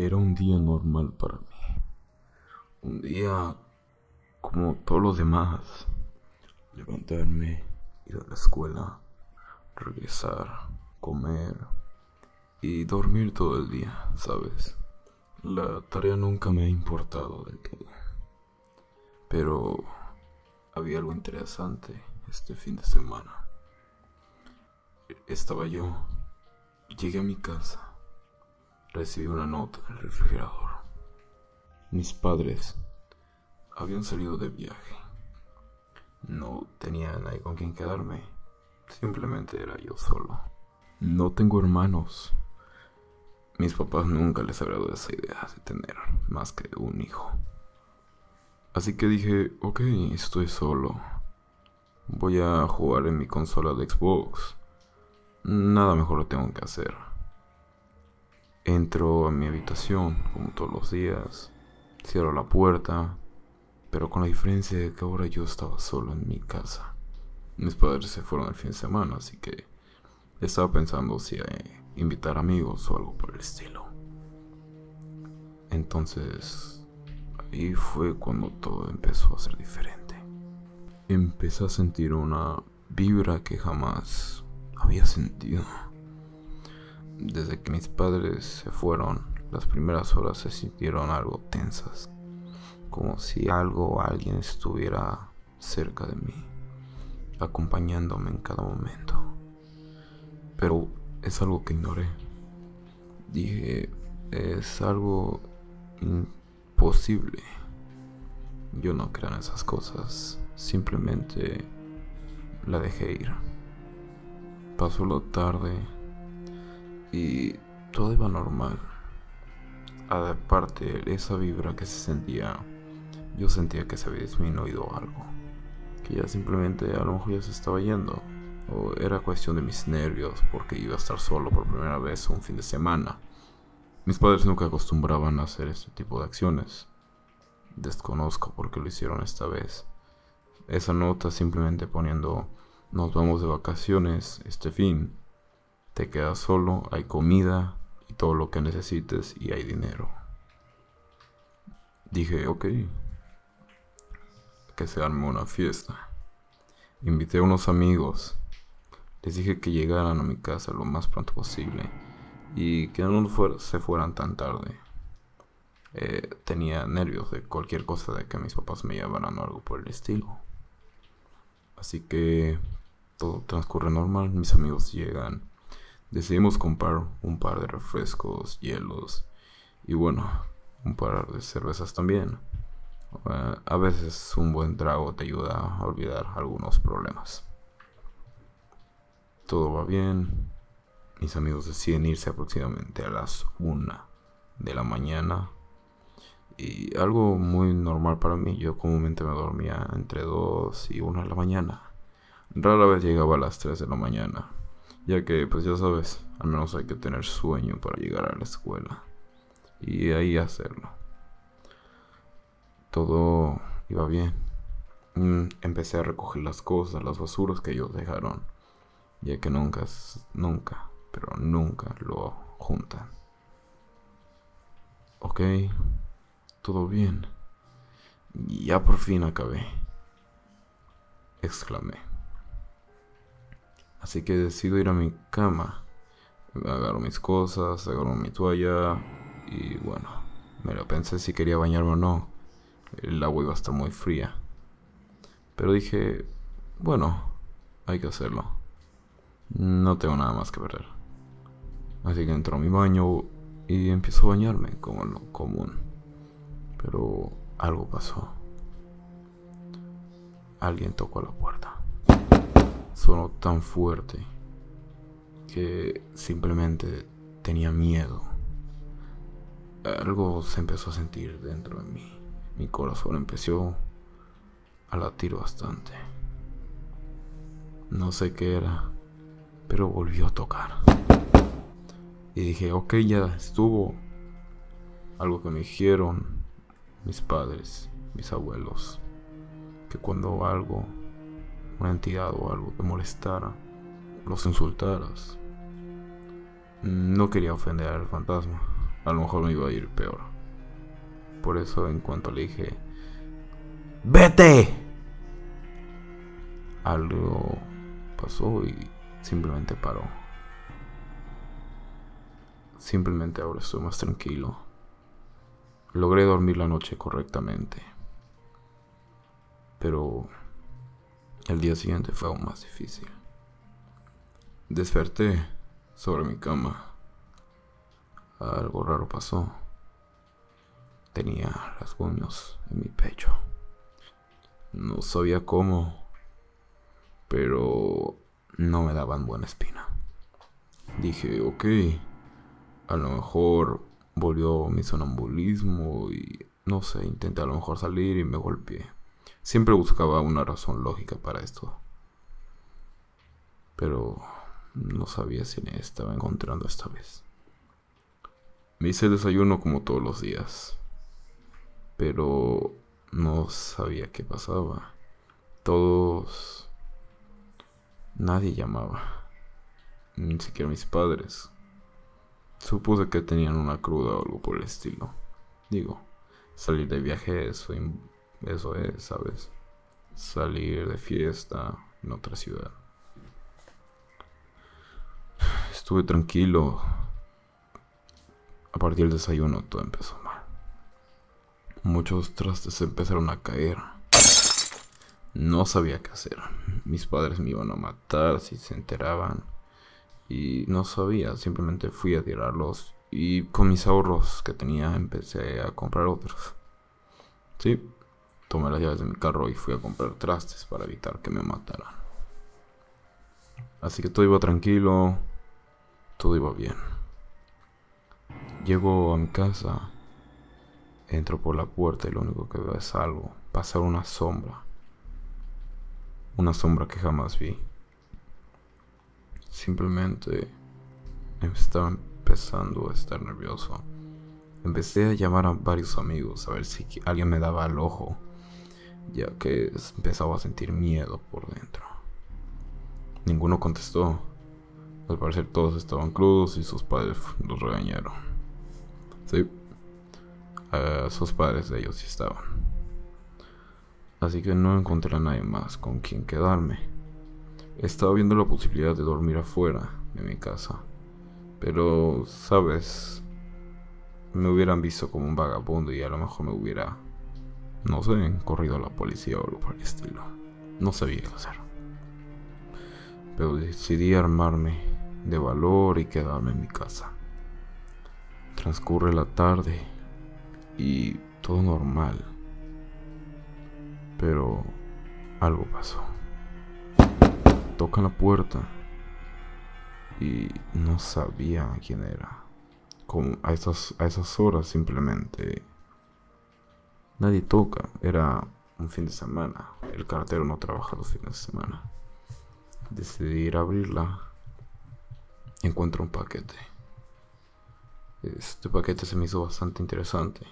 Era un día normal para mí. Un día como todos los demás. Levantarme, ir a la escuela, regresar, comer y dormir todo el día, ¿sabes? La tarea nunca me ha importado del todo. Pero había algo interesante este fin de semana. Estaba yo, llegué a mi casa, recibí una nota en el refrigerador. Mis padres habían salido de viaje. No tenía nadie con quien quedarme. Simplemente era yo solo. No tengo hermanos. Mis papás nunca les agradó esa idea de tener más que un hijo. Así que dije, ok, estoy solo. Voy a jugar en mi consola de Xbox. Nada mejor lo tengo que hacer. Entro a mi habitación, como todos los días. Cierro la puerta. Pero con la diferencia de que ahora yo estaba solo en mi casa. Mis padres se fueron el fin de semana, así que estaba pensando si eh, invitar amigos o algo por el estilo. Entonces, ahí fue cuando todo empezó a ser diferente empecé a sentir una vibra que jamás había sentido. Desde que mis padres se fueron, las primeras horas se sintieron algo tensas, como si algo o alguien estuviera cerca de mí, acompañándome en cada momento. Pero es algo que ignoré. Dije, es algo imposible. Yo no creo en esas cosas. Simplemente la dejé ir. Pasó la tarde y todo iba normal. Aparte, esa vibra que se sentía, yo sentía que se había disminuido algo. Que ya simplemente a lo mejor ya se estaba yendo. O era cuestión de mis nervios porque iba a estar solo por primera vez un fin de semana. Mis padres nunca acostumbraban a hacer este tipo de acciones. Desconozco por qué lo hicieron esta vez esa nota simplemente poniendo nos vamos de vacaciones este fin. Te quedas solo, hay comida y todo lo que necesites y hay dinero. Dije, ok, que se arme una fiesta. Invité a unos amigos. Les dije que llegaran a mi casa lo más pronto posible y que no se fueran tan tarde. Eh, tenía nervios de cualquier cosa de que mis papás me llevaran o algo por el estilo. Así que todo transcurre normal, mis amigos llegan. Decidimos comprar un par de refrescos, hielos y bueno, un par de cervezas también. Eh, a veces un buen trago te ayuda a olvidar algunos problemas. Todo va bien. Mis amigos deciden irse aproximadamente a las 1 de la mañana y algo muy normal para mí. Yo comúnmente me dormía entre 2 y 1 de la mañana. Rara vez llegaba a las 3 de la mañana, ya que, pues ya sabes, al menos hay que tener sueño para llegar a la escuela. Y ahí hacerlo. Todo iba bien. Mm, empecé a recoger las cosas, las basuras que ellos dejaron, ya que nunca, nunca, pero nunca lo juntan. Ok, todo bien. Ya por fin acabé. Exclamé. Así que decido ir a mi cama. Agarro mis cosas, agarro mi toalla y bueno, me lo pensé si quería bañarme o no. El agua iba a estar muy fría. Pero dije, bueno, hay que hacerlo. No tengo nada más que perder. Así que entro a mi baño y empiezo a bañarme como lo común. Pero algo pasó. Alguien tocó la puerta. Sonó tan fuerte que simplemente tenía miedo. Algo se empezó a sentir dentro de mí. Mi corazón empezó a latir bastante. No sé qué era, pero volvió a tocar. Y dije, ok, ya estuvo. Algo que me dijeron mis padres, mis abuelos, que cuando algo, una entidad o algo te molestara, los insultaras. No quería ofender al fantasma, a lo mejor me iba a ir peor. Por eso en cuanto le dije, ¡Vete! Algo pasó y simplemente paró. Simplemente ahora estoy más tranquilo. Logré dormir la noche correctamente. Pero el día siguiente fue aún más difícil. Desperté sobre mi cama. Algo raro pasó. Tenía rasguños en mi pecho. No sabía cómo, pero no me daban buena espina. Dije, ok, a lo mejor volvió mi sonambulismo y no sé, intenté a lo mejor salir y me golpeé. Siempre buscaba una razón lógica para esto. Pero no sabía si me estaba encontrando esta vez. Me hice desayuno como todos los días. Pero no sabía qué pasaba. Todos... Nadie llamaba. Ni siquiera mis padres. Supuse que tenían una cruda o algo por el estilo. Digo, salir de viaje, eso, eso es, ¿sabes? Salir de fiesta en otra ciudad. Estuve tranquilo. A partir del desayuno todo empezó mal. Muchos trastes empezaron a caer. No sabía qué hacer. Mis padres me iban a matar si se enteraban. Y no sabía, simplemente fui a tirarlos. Y con mis ahorros que tenía empecé a comprar otros. Sí, tomé las llaves de mi carro y fui a comprar trastes para evitar que me mataran. Así que todo iba tranquilo, todo iba bien. Llego a mi casa Entro por la puerta y lo único que veo es algo, pasar una sombra. Una sombra que jamás vi. Simplemente estaba empezando a estar nervioso. Empecé a llamar a varios amigos a ver si alguien me daba el ojo, ya que empezaba a sentir miedo por dentro. Ninguno contestó. Al parecer todos estaban crudos y sus padres los regañaron. Sí, sus padres de ellos sí estaban. Así que no encontré a nadie más con quien quedarme. Estaba viendo la posibilidad de dormir afuera de mi casa. Pero, sabes, me hubieran visto como un vagabundo y a lo mejor me hubiera, no sé, corrido a la policía o algo por el estilo. No sabía qué hacer. Pero decidí armarme de valor y quedarme en mi casa. Transcurre la tarde y todo normal. Pero algo pasó. Toca la puerta y no sabía quién era. Como a esas, a esas horas simplemente nadie toca. Era un fin de semana. El cartero no trabaja los fines de semana. Decidí ir a abrirla. Encuentro un paquete. Este paquete se me hizo bastante interesante.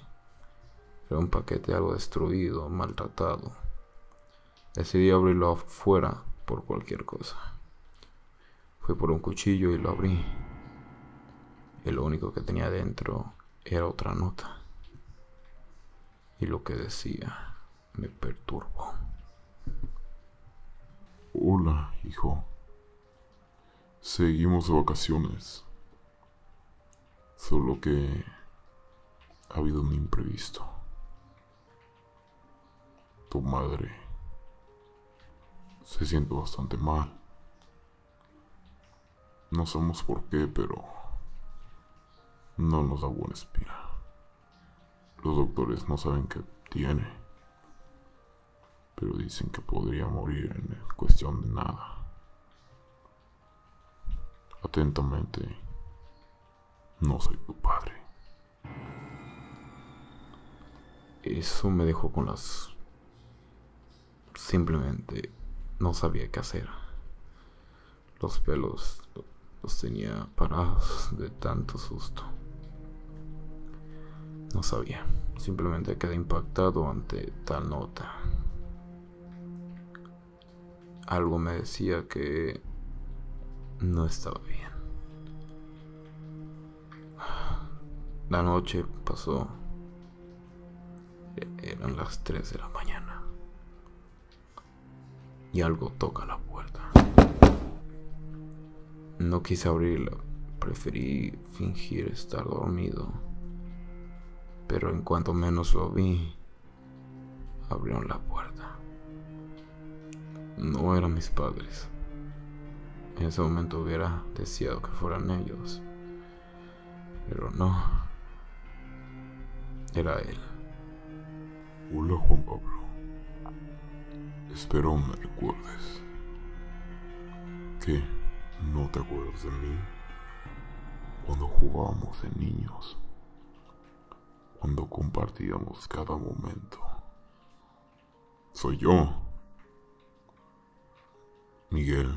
Era un paquete algo destruido, maltratado. Decidí abrirlo afuera por cualquier cosa. Fui por un cuchillo y lo abrí. Y lo único que tenía dentro era otra nota. Y lo que decía me perturbó. Hola, hijo. Seguimos de vacaciones. Solo que ha habido un imprevisto tu madre se siente bastante mal. No sabemos por qué, pero no nos da buena espina. Los doctores no saben qué tiene, pero dicen que podría morir en cuestión de nada. Atentamente, no soy tu padre. Eso me dejó con las Simplemente no sabía qué hacer. Los pelos los tenía parados de tanto susto. No sabía. Simplemente quedé impactado ante tal nota. Algo me decía que no estaba bien. La noche pasó. E-, eran las 3 de la mañana. Y algo toca la puerta. No quise abrirla. Preferí fingir estar dormido. Pero en cuanto menos lo vi, abrieron la puerta. No eran mis padres. En ese momento hubiera deseado que fueran ellos. Pero no. Era él. Hola Juan Pablo. Espero me recuerdes. ¿Qué? ¿No te acuerdas de mí? Cuando jugábamos de niños. Cuando compartíamos cada momento. Soy yo. Miguel.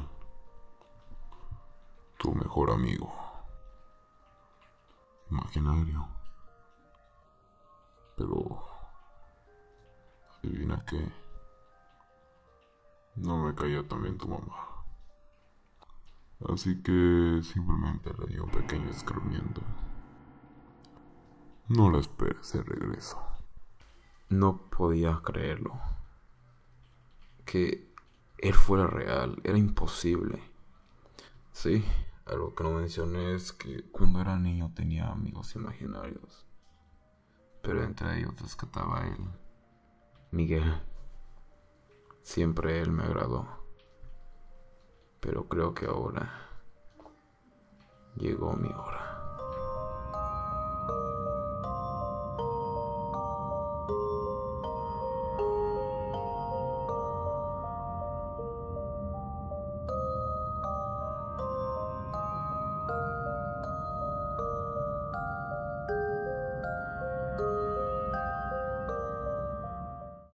Tu mejor amigo. Imaginario. Pero... Adivina qué. No me caía también tu mamá. Así que simplemente le di un pequeño escarmiento. No la esperes de regreso. No podía creerlo. Que él fuera real, era imposible. Sí, algo que no mencioné es que cuando era niño tenía amigos imaginarios. Pero entre ellos rescataba a él. Miguel. Siempre él me agradó. Pero creo que ahora llegó mi hora.